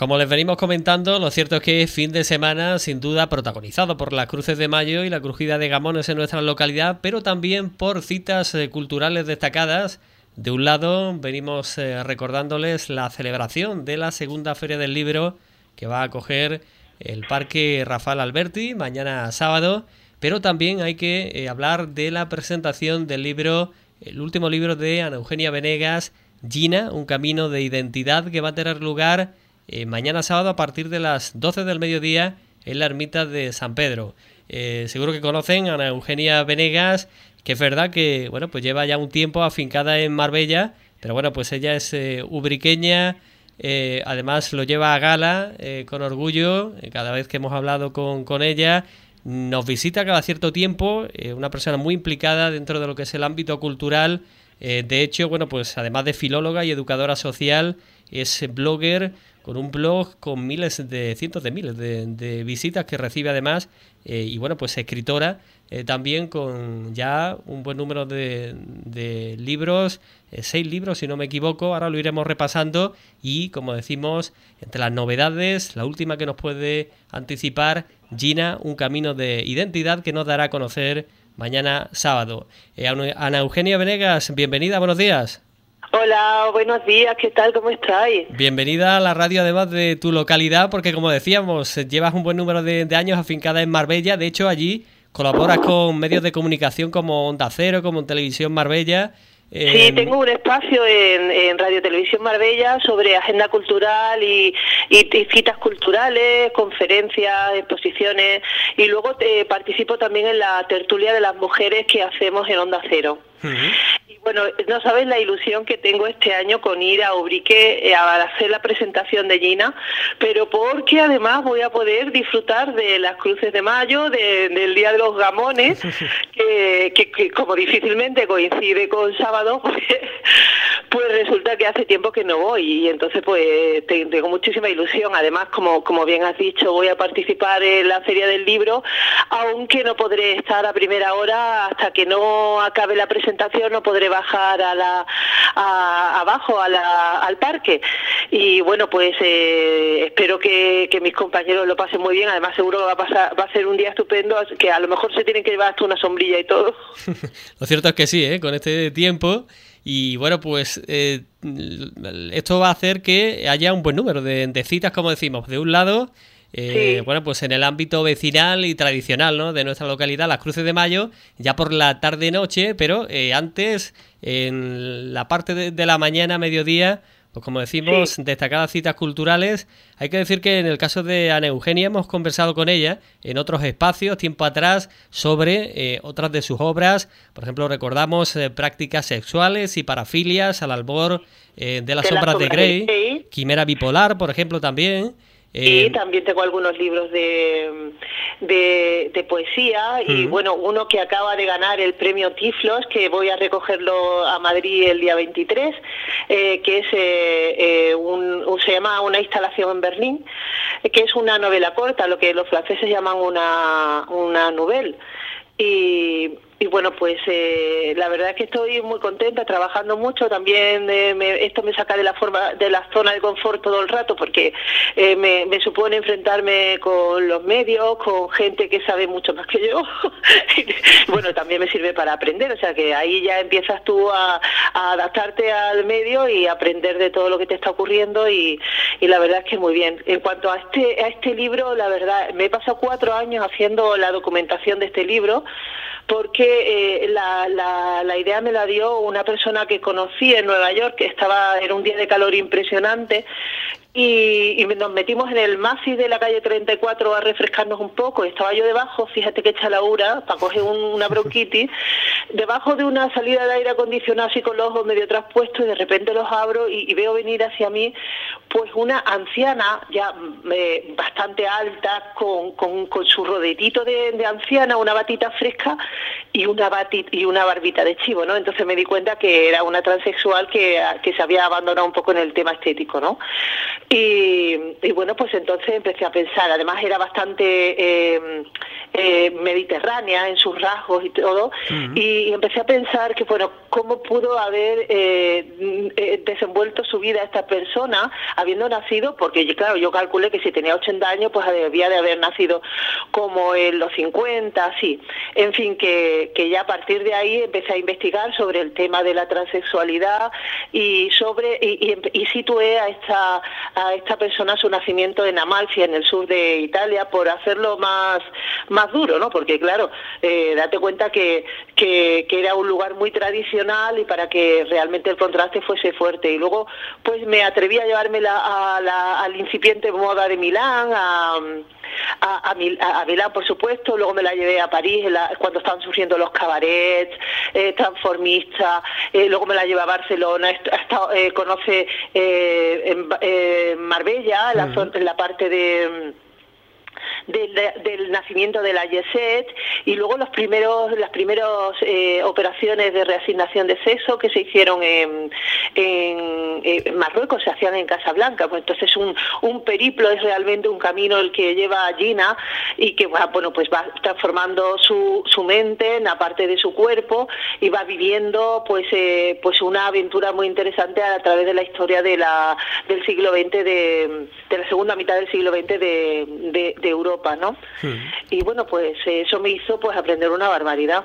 Como les venimos comentando, lo cierto es que es fin de semana sin duda protagonizado por las cruces de mayo y la crujida de gamones en nuestra localidad, pero también por citas eh, culturales destacadas. De un lado, venimos eh, recordándoles la celebración de la segunda Feria del Libro que va a acoger el Parque Rafael Alberti mañana sábado, pero también hay que eh, hablar de la presentación del libro, el último libro de Ana Eugenia Venegas, Gina, un camino de identidad que va a tener lugar eh, mañana sábado a partir de las 12 del mediodía en la ermita de San Pedro. Eh, seguro que conocen a Ana Eugenia Venegas, que es verdad que bueno, pues lleva ya un tiempo afincada en Marbella, pero bueno, pues ella es eh, ubriqueña, además lo lleva a gala con orgullo, cada vez que hemos hablado con, con ella, nos visita cada cierto tiempo, una persona muy implicada dentro de lo que es el ámbito cultural, de hecho, bueno, pues además de filóloga y educadora social, es blogger, con un blog con miles de, cientos de miles de, visitas que recibe además, eh, y bueno, pues escritora eh, también con ya un buen número de, de libros, eh, seis libros si no me equivoco, ahora lo iremos repasando y como decimos, entre las novedades, la última que nos puede anticipar, Gina, un camino de identidad que nos dará a conocer mañana sábado. Ana Eugenia Venegas, bienvenida, buenos días. Hola, buenos días, ¿qué tal? ¿Cómo estáis? Bienvenida a la radio además de tu localidad, porque como decíamos, llevas un buen número de, años afincada en Marbella, de hecho allí colaboras con medios de comunicación como Onda Cero, como Televisión Marbella. Sí, tengo un espacio en, Radio Televisión Marbella sobre agenda cultural y, citas culturales, conferencias, exposiciones y luego eh, participo también en la tertulia de las mujeres que hacemos en Onda Cero. Bueno, no sabes la ilusión que tengo este año con ir a Ubrique eh, a hacer la presentación de Gina, pero porque además voy a poder disfrutar de las cruces de mayo, del Día de los Gamones, que, como difícilmente coincide con sábado, pues, pues, resulta que hace tiempo que no voy y entonces pues tengo muchísima ilusión. Además, como, como bien has dicho, voy a participar en la Feria del Libro, aunque no podré estar a primera hora hasta que no acabe la presentación, no podré bajar a la, abajo al parque. Y bueno, pues eh, espero que, mis compañeros lo pasen muy bien. Además, seguro va a, pasar, va a ser un día estupendo, que a lo mejor se tienen que llevar hasta una sombrilla y todo. lo cierto es que sí, ¿eh? con este tiempo. Y bueno, pues eh, esto va a hacer que haya un buen número de, de citas, como decimos. De un lado, eh, bueno, pues en el ámbito vecinal y tradicional ¿no? de nuestra localidad, las cruces de mayo, ya por la tarde-noche, pero eh, antes, en la parte de, la mañana, mediodía, pues como decimos, destacadas citas culturales. Hay que decir que en el caso de Ana Eugenia hemos conversado con ella en otros espacios, tiempo atrás, sobre eh, otras de sus obras. Por ejemplo, recordamos prácticas sexuales y parafilias al albor de las obras de Grey, Quimera bipolar, por ejemplo, también. Y eh, también tengo algunos libros de, de, poesía y bueno, uno que acaba de ganar el premio Tiflos, que voy a recogerlo a Madrid el día 23, eh, que es eh, un, se llama Una instalación en Berlín, que es una novela corta, lo que los franceses llaman una, una novela. Y y bueno, pues eh, la verdad es que estoy muy contenta, trabajando mucho. También eh, esto me saca de la forma, de la zona de confort todo el rato, porque eh, me, supone enfrentarme con los medios, con gente que sabe mucho más que yo. bueno, también me sirve para aprender, o sea que ahí ya empiezas tú a, adaptarte al medio y aprender de todo lo que te está ocurriendo y, y la verdad es que muy bien. En cuanto a este, a este libro, la verdad, me he pasado cuatro años haciendo la documentación de este libro porque eh, la, la, la, idea me la dio una persona que conocí en Nueva York, que estaba, era un día de calor impresionante, y, nos metimos en el Masi de la calle 34 a refrescarnos un poco. Estaba yo debajo, fíjate que echa la ura, para coger una bronquitis, debajo de una salida de aire acondicionado así con los ojos medio traspuestos y de repente los abro y, veo venir hacia mí pues una anciana ya eh, bastante alta con, con, su rodetito de, anciana, una batita fresca y una batit, y una barbita de chivo, ¿no? Entonces me di cuenta que era una transexual que, que se había abandonado un poco en el tema estético, ¿no? Y, bueno, pues entonces empecé a pensar, además era bastante eh, eh, mediterránea en sus rasgos y todo, y, empecé a pensar que, bueno, ¿cómo pudo haber eh, desenvuelto su vida esta persona habiendo nacido? Porque, claro, yo calculé que si tenía 80 años, pues debía de haber nacido como en los 50, así. En fin, que, que ya a partir de ahí empecé a investigar sobre el tema de la transexualidad y sobre y, y, situé a esta a esta persona su nacimiento en Amalfi en el sur de Italia por hacerlo más más duro no porque claro eh, date cuenta que, que, era un lugar muy tradicional y para que realmente el contraste fuese fuerte. Y luego pues me atreví a llevarme a la, al incipiente moda de Milán a, Milán, por supuesto, luego me la llevé a París cuando estaban surgiendo los cabarets eh, transformistas, eh, luego me la llevé a Barcelona, eh, conoce en, Marbella, la, la parte de del, nacimiento de la YESET y luego los primeros, las primeras eh, operaciones de reasignación de sexo que se hicieron en, Marruecos, se hacían en Casablanca. Pues entonces un, un periplo es realmente un camino el que lleva a Gina y que bueno pues va transformando su, su mente en la parte de su cuerpo y va viviendo pues eh, pues una aventura muy interesante a través de la historia de la, del siglo XX de, de la segunda mitad del siglo XX de Europa ¿no? Hmm. Y bueno, pues eso me hizo pues aprender una barbaridad.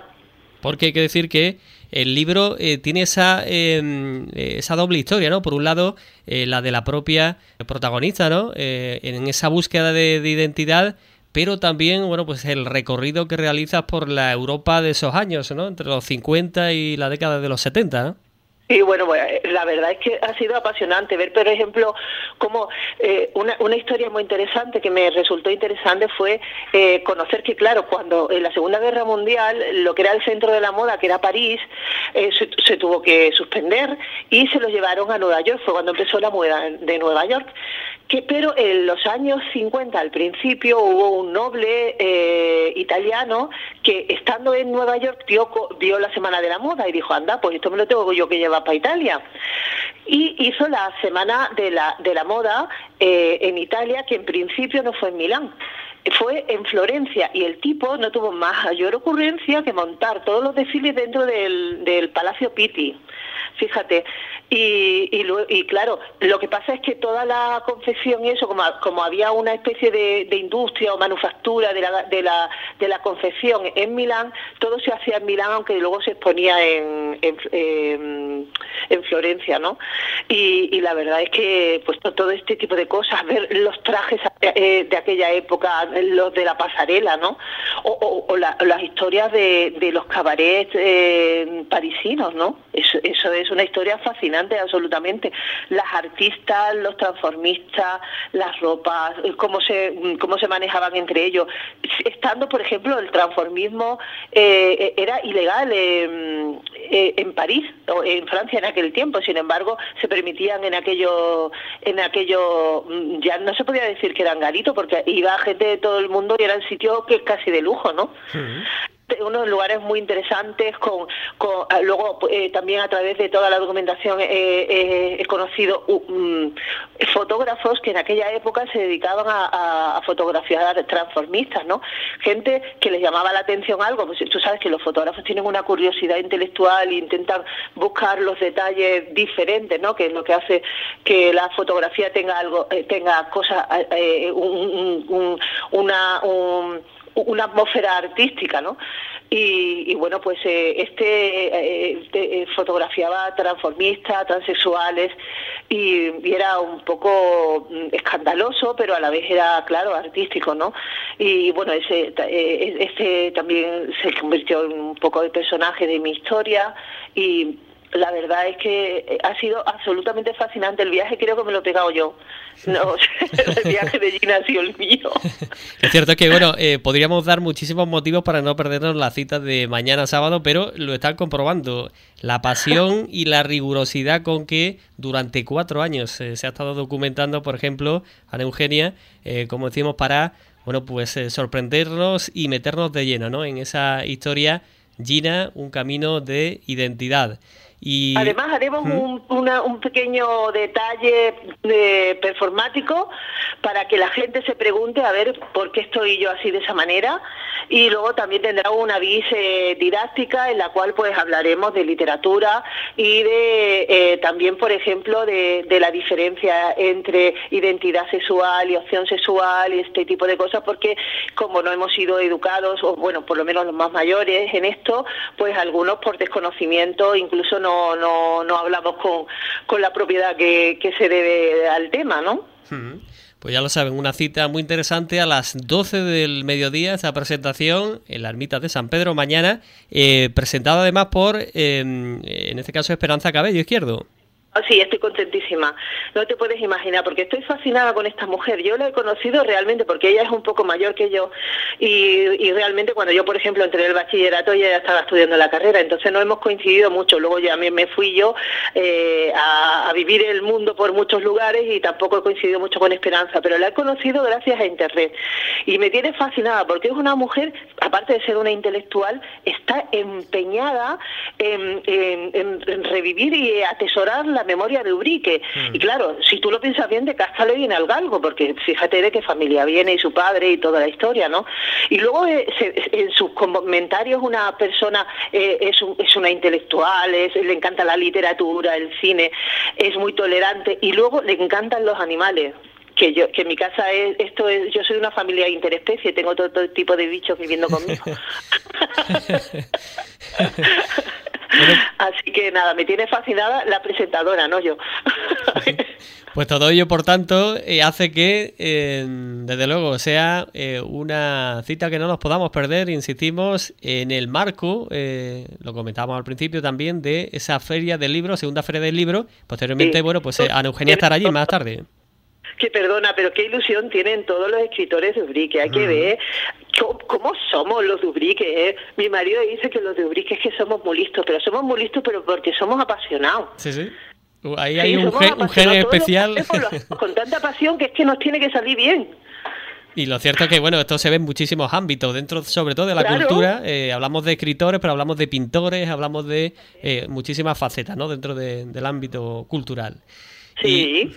Porque hay que decir que el libro eh, tiene esa, em, esa doble historia, ¿no? Por un lado, eh, la de la propia protagonista, ¿no? Eh, en esa búsqueda de, de, identidad, pero también, bueno, pues el recorrido que realizas por la Europa de esos años, ¿no? Entre los 50 y la década de los 70, ¿no? Y bueno, la verdad es que ha sido apasionante ver, por ejemplo, como eh, una, una, historia muy interesante que me resultó interesante fue eh, conocer que, claro, cuando en la Segunda Guerra Mundial lo que era el centro de la moda, que era París, eh, se, tuvo que suspender y se lo llevaron a Nueva York, fue cuando empezó la moda de Nueva York. Que, pero en los años 50, al principio, hubo un noble italiano que, estando en Nueva York, dio, la Semana de la Moda y dijo, anda, pues esto me lo tengo yo que llevar para Italia. Y hizo la Semana de la, de la Moda eh, en Italia, que en principio no fue en Milán fue en Florencia y el tipo no tuvo mayor ocurrencia que montar todos los desfiles dentro del, del Palacio Pitti fíjate. Y, y, claro, lo que pasa es que toda la confección y eso, como, como había una especie de, industria o manufactura de la, de, la, de la confección en Milán, todo se hacía en Milán, aunque luego se exponía en, en, Florencia, ¿no? Y, la verdad es que pues todo este tipo de cosas, ver los trajes eh, de aquella época, los de la pasarela, ¿no? O, las historias de, de los cabarets eh, parisinos, ¿no? Eso, eso es es una historia fascinante absolutamente. Las artistas, los transformistas, las ropas, cómo se, cómo se manejaban entre ellos. Estando, por ejemplo, el transformismo eh, era ilegal eh, en París o en Francia en aquel tiempo, sin embargo, se permitían en aquello, en aquello, mm, ya no se podía decir que eran garitos, porque iba gente de todo el mundo y era un sitio que casi de lujo, ¿no? Unos lugares muy interesantes con, ah, luego eh, también a través de toda la documentación he conocido um, fotógrafos que en aquella época se dedicaban a, fotografiar transformistas no gente que les llamaba la atención algo. Pues tú sabes que los fotógrafos tienen una curiosidad intelectual e intentan buscar los detalles diferentes no que es lo que hace que la fotografía tenga algo eh, tenga cosas eh, un, una un, una atmósfera artística, ¿no? Y, bueno, pues eh, este eh, eh, fotografiaba transformistas, transexuales y, era un poco mm, escandaloso, pero a la vez era, claro, artístico, ¿no? Y bueno, ese, este también se convirtió en un poco de personaje de mi historia y la verdad es que eh, ha sido absolutamente fascinante. El viaje creo que me lo he pegado yo. No, el viaje de Gina ha sido el mío. Es cierto que, bueno, eh, podríamos dar muchísimos motivos para no perdernos la cita de mañana sábado, pero lo están comprobando. La pasión y la rigurosidad con que durante cuatro años eh, se ha estado documentando, por ejemplo, Ana Eugenia, como decimos, para, bueno, pues sorprendernos y meternos de lleno, ¿no? En esa historia, Gina, un camino de identidad. Y... Además haremos un, un, pequeño detalle de performático para que la gente se pregunte a ver por qué estoy yo así de esa manera y luego también tendrá una vis didáctica en la cual pues hablaremos de literatura y de eh, también por ejemplo de, de, la diferencia entre identidad sexual y opción sexual y este tipo de cosas porque como no hemos sido educados o bueno por lo menos los más mayores en esto pues algunos por desconocimiento incluso no, no, no hablamos con, con la propiedad que, que se debe al tema ¿no? Pues ya lo saben, una cita muy interesante a las 12 del mediodía, esta presentación en la ermita de San Pedro mañana, eh, presentada además por, em, en este caso, Esperanza Cabello Izquierdo. Ah, sí, estoy contentísima. No te puedes imaginar, porque estoy fascinada con esta mujer. Yo la he conocido realmente porque ella es un poco mayor que yo y, realmente cuando yo, por ejemplo, entré en el bachillerato, ella ya estaba estudiando la carrera, entonces no hemos coincidido mucho. Luego ya me, me fui yo eh, a, vivir el mundo por muchos lugares y tampoco he coincidido mucho con Esperanza, pero la he conocido gracias a Internet. Y me tiene fascinada porque es una mujer, aparte de ser una intelectual, está empeñada en revivir y atesorar la memoria de Ubrique. Mm. Y claro, si tú lo piensas bien, de Casta le viene al galgo, porque fíjate de qué familia viene y su padre y toda la historia, ¿no? Y luego eh, en sus comentarios una persona eh, es, es, una intelectual, le encanta la literatura, el cine, es muy tolerante y luego le encantan los animales que yo que en mi casa es esto es yo soy una familia interespecie tengo todo, todo tipo de bichos viviendo conmigo Así que nada, me tiene fascinada la presentadora, no yo. Pues todo ello, por tanto, eh, hace que, desde luego, sea eh, una cita que no nos podamos perder, insistimos, en el marco, eh, lo comentábamos al principio también, de esa feria del libro, segunda feria del libro. Posteriormente, bueno, pues Ana Eugenia estará allí más tarde perdona, pero qué ilusión tienen todos los escritores de Ubrique. Hay que ver cómo, somos los de Ubrique. ¿eh? Mi marido dice que los de Ubrique es que somos muy listos, pero somos muy listos pero porque somos apasionados. Sí, sí. Ahí hay un, gen, especial. Con tanta pasión que es que nos tiene que salir bien. Y lo cierto es que, bueno, esto se ve en muchísimos ámbitos, dentro sobre todo de la cultura. Eh, hablamos de escritores, pero hablamos de pintores, hablamos de eh, muchísimas facetas, ¿no? Dentro del ámbito cultural. Sí.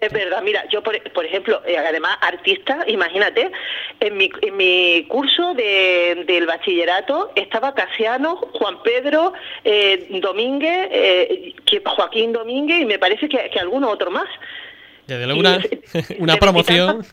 Es verdad, mira, yo por, por ejemplo, eh, además artista, imagínate, en mi, en mi curso de, del bachillerato estaba Casiano, Juan Pedro, eh, Domínguez, eh, Joaquín Domínguez y me parece que, que alguno otro más. Desde una, una promoción.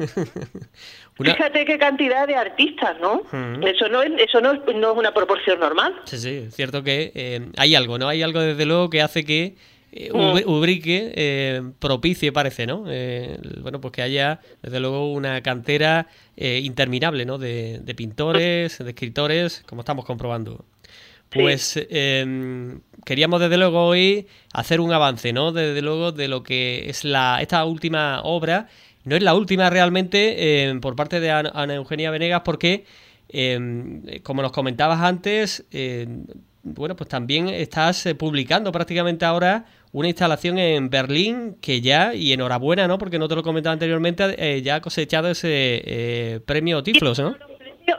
Fíjate qué cantidad de artistas, ¿no? Eso no es, eso no es, no es una proporción normal. Sí, sí, es cierto que eh, hay algo, ¿no? Hay algo desde luego que hace que eh, mm. Ubrique eh, propicie, parece, ¿no? Eh, bueno, pues que haya, desde luego, una cantera interminable, ¿no? De, pintores, de escritores, como estamos comprobando. Pues em, queríamos, desde luego, hoy hacer un avance, ¿no? Desde luego, de lo que es la esta última obra. No es la última realmente em, por parte de Ana Eugenia Venegas, porque, em, como nos comentabas antes, bueno, pues también estás publicando prácticamente ahora una instalación en Berlín que ya, y enhorabuena, ¿no? Porque no te lo comentaba anteriormente, eh, ya ha cosechado ese eh, premio Tiflos, ¿no?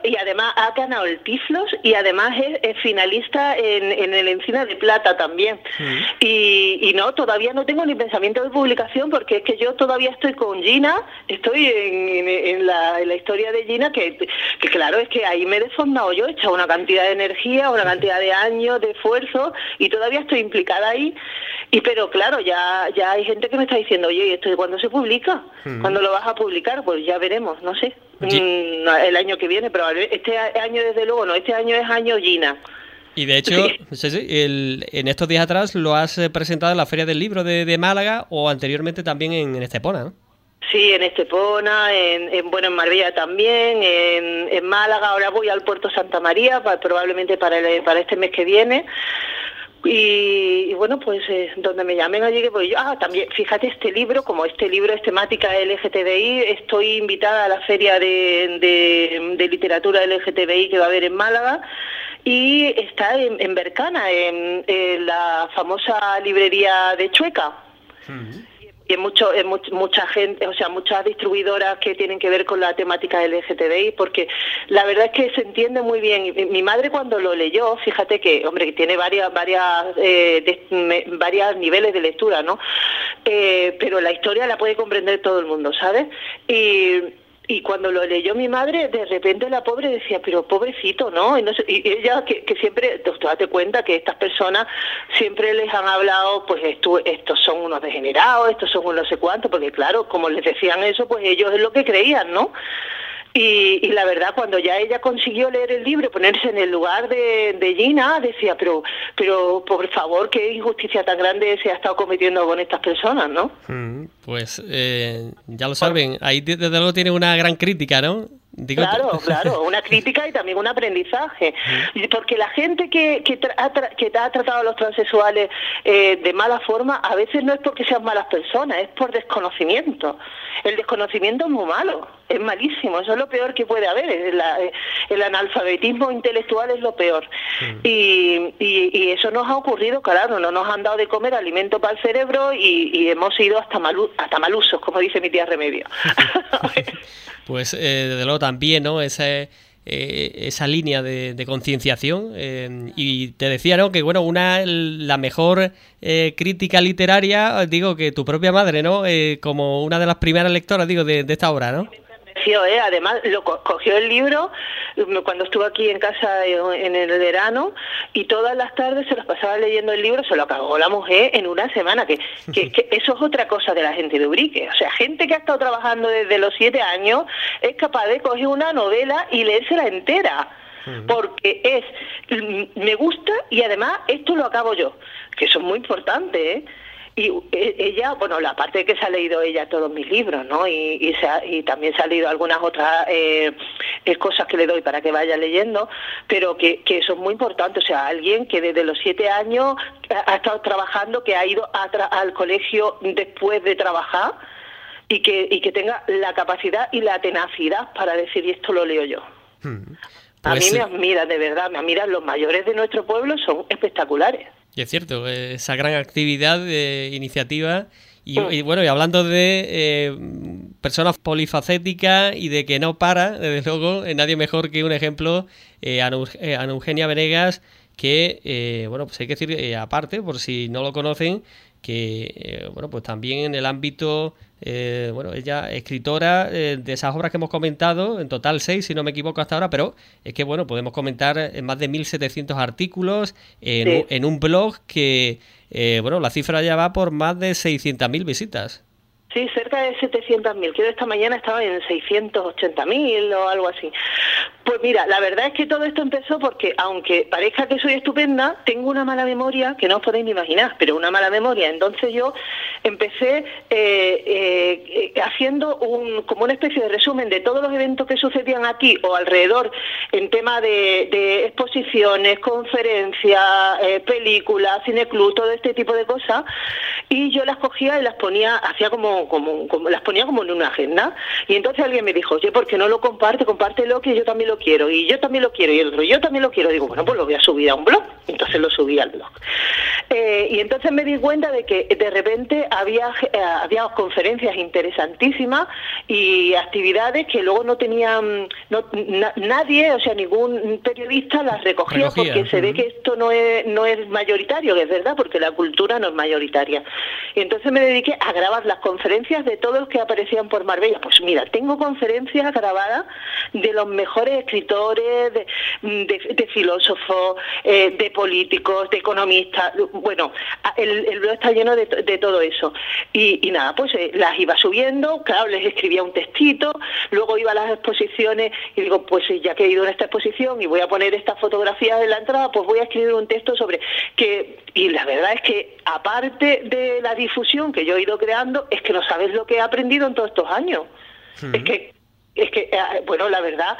Y además ha ganado el Tiflos y además es, finalista en, el Encina de Plata también. Y, no, todavía no tengo ni pensamiento de publicación porque es que yo todavía estoy con Gina, estoy en, la, historia de Gina, que, claro, es que ahí me he desfondado yo, he echado una cantidad de energía, una cantidad de años, de esfuerzo y todavía estoy implicada ahí. Y pero claro, ya ya hay gente que me está diciendo, oye, ¿y esto de cuándo se publica? ¿Cuándo lo vas a publicar? Pues ya veremos, no sé. Mm, el año que viene, pero este año desde luego no, este año es año Gina. Y de hecho, en estos días atrás lo has eh, presentado en la Feria del Libro de, Málaga o anteriormente también en, Estepona, ¿no? Sí, en Estepona, en, bueno, en Marbella también, en, Málaga, ahora voy al Puerto Santa María, probablemente para, para este mes que viene. Y, bueno, pues eh, donde me llamen allí, que voy yo. Ah, también, fíjate, este libro, como este libro es temática LGTBI, estoy invitada a la feria de, de, literatura LGTBI que va a haber en Málaga y está en Bercana, en, la famosa librería de Chueca. Y en mucho, en mucha gente, o sea, muchas distribuidoras que tienen que ver con la temática LGTBI, porque la verdad es que se entiende muy bien. Mi madre cuando lo leyó, fíjate que, hombre, que tiene varias, varias, eh, varias niveles de lectura, ¿no? Eh, pero la historia la puede comprender todo el mundo, ¿sabes? Y y cuando lo leyó mi madre, de repente la pobre decía, pero pobrecito, ¿no? Y, ella, que, siempre, date cuenta que estas personas siempre les han hablado, pues esto, estos son unos degenerados, estos son unos no sé cuántos, porque claro, como les decían eso, pues ellos es lo que creían, ¿no? Y, la verdad, cuando ya ella consiguió leer el libro, ponerse en el lugar de, Gina, decía, pero, pero por favor, qué injusticia tan grande se ha estado cometiendo con estas personas, ¿no? Mm, pues eh, ya lo saben, ahí desde luego tiene una gran crítica, ¿no? Claro, claro, una crítica y también un aprendizaje. Porque la gente que, que, ha, que ha tratado a los transexuales eh, de mala forma, a veces no es porque sean malas personas, es por desconocimiento. El desconocimiento es muy malo, es malísimo, eso es lo peor que puede haber. El, analfabetismo intelectual es lo peor. Y, y, eso nos ha ocurrido, claro, no nos han dado de comer alimento para el cerebro y, hemos ido hasta, hasta malusos, como dice mi tía Remedio. pues eh, desde luego también, ¿no? Ese, eh, esa línea de, concienciación. Eh, y te decía, ¿no? Que bueno, una la mejor crítica literaria, digo que tu propia madre, ¿no? como una de las primeras lectoras, digo, de, de esta obra, ¿no? ¿eh? Además, lo cogió el libro cuando estuvo aquí en casa en el verano y todas las tardes se las pasaba leyendo el libro, se lo acabó la mujer en una semana, que, que, eso es otra cosa de la gente de Ubrique. O sea, gente que ha estado trabajando desde los siete años es capaz de coger una novela y leérsela entera porque es mm, me gusta y además esto lo acabo yo, que eso es muy importante, ¿eh? Y e, ella, bueno, la parte que se ha leído ella todos mis libros, ¿no? Y, y, también se ha leído algunas otras eh, eh, cosas que le doy para que vaya leyendo, pero que, que eso es muy importante. O sea, alguien que desde los siete años ha, estado trabajando, que ha ido al colegio después de trabajar y que, y que tenga la capacidad y la tenacidad para decir, y esto lo leo yo. Hmm. A mí pues me admira, de verdad, me admiran los mayores de nuestro pueblo, son espectaculares. Y es cierto, esa gran actividad de iniciativa. Y, bueno, y hablando de eh, personas polifacéticas y de que no para, desde luego, eh, nadie mejor que un ejemplo, eh, Ana, Eugenia Venegas, que, bueno, pues hay que decir, aparte, por si no lo conocen, que, bueno, pues también en el ámbito eh, bueno, ella escritora eh, de esas obras que hemos comentado, en total seis, si no me equivoco hasta ahora, pero es que, bueno, podemos comentar en más de 1.700 artículos en, un blog que, eh, bueno, la cifra ya va por más de 600.000 visitas. Sí, cerca de 700.000. Creo que esta mañana estaba en 680.000 o algo así. Pues mira, la verdad es que todo esto empezó porque, aunque parezca que soy estupenda, tengo una mala memoria que no os podéis ni imaginar, pero una mala memoria. Entonces yo empecé eh, eh, haciendo un, como una especie de resumen de todos los eventos que sucedían aquí o alrededor en tema de, exposiciones, conferencias, eh, películas, cineclub, todo este tipo de cosas, y yo las cogía y las ponía, hacía como, como, como, las ponía como en una agenda. Y entonces alguien me dijo, oye, ¿por qué no lo comparte? Compártelo que yo también lo quiero y yo también lo quiero y el otro, yo también lo quiero. Digo, bueno, pues lo voy a subir a un blog. Entonces lo subí al blog. Eh, y entonces me di cuenta de que de repente había, eh, había conferencias interesantísimas y actividades que luego no tenían no, nadie, o sea, ningún periodista las recogía, porque se ve que esto no es, no es mayoritario, que es verdad, porque la cultura no es mayoritaria. Y entonces me dediqué a grabar las conferencias de todos los que aparecían por Marbella. Pues mira, tengo conferencias grabadas de los mejores escritores, de, filósofos, eh, de políticos, de economistas. Bueno, el, el blog está lleno de, todo eso. Y, nada, pues eh, las iba subiendo, claro, les escribía un textito, luego iba a las exposiciones y digo, pues ya que he ido en esta exposición y voy a poner esta fotografía de la entrada, pues voy a escribir un texto sobre que, y la verdad es que aparte de la difusión que yo he ido creando, es que no sabes lo que he aprendido en todos estos años. Es que, es que, eh, bueno, la verdad,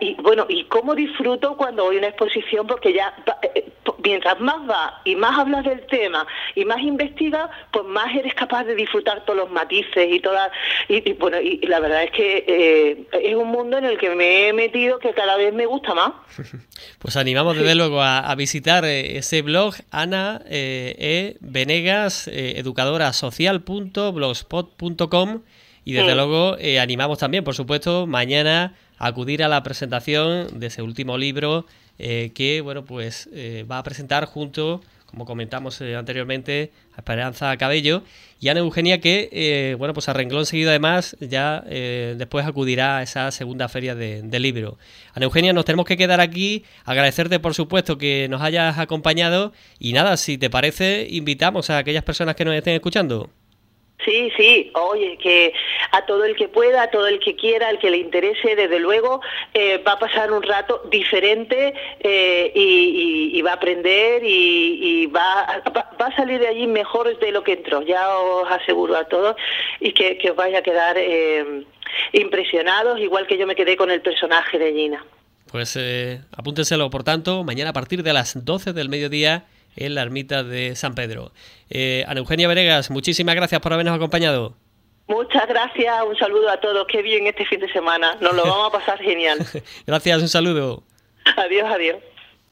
y bueno, y cómo disfruto cuando voy a una exposición, porque ya, eh, mientras más va y más hablas del tema y más investigas, pues más eres capaz de disfrutar todos los matices y todas. Y, bueno, y, la verdad es que eh, es un mundo en el que me he metido que cada vez me gusta más. Pues animamos desde luego a, visitar eh, ese blog Ana eh, E. Venegas, educadora social.blogspot.com y desde luego animamos también, por supuesto, mañana acudir a la presentación de ese último libro eh, que bueno pues eh, va a presentar junto como comentamos eh, anteriormente a Esperanza Cabello y Ana Eugenia que bueno pues a renglón además ya después acudirá a esa segunda feria de, de, libro. Ana Eugenia nos tenemos que quedar aquí agradecerte por supuesto que nos hayas acompañado y nada si te parece invitamos a aquellas personas que nos estén escuchando. Sí, sí, oye, que a todo el que pueda, a todo el que quiera, al que le interese, desde luego, eh, va a pasar un rato diferente eh, y, va a aprender y, va, va, a salir de allí mejor de lo que entró, ya os aseguro a todos, y que, os vaya a quedar eh, impresionados, igual que yo me quedé con el personaje de Gina. Pues apúntenselo, por tanto, mañana a partir de las 12 del mediodía en la ermita de San Pedro. Eh, Ana Eugenia Veregas, muchísimas gracias por habernos acompañado. Muchas gracias, un saludo a todos, qué bien este fin de semana, nos lo vamos a pasar genial. gracias, un saludo. Adiós, adiós.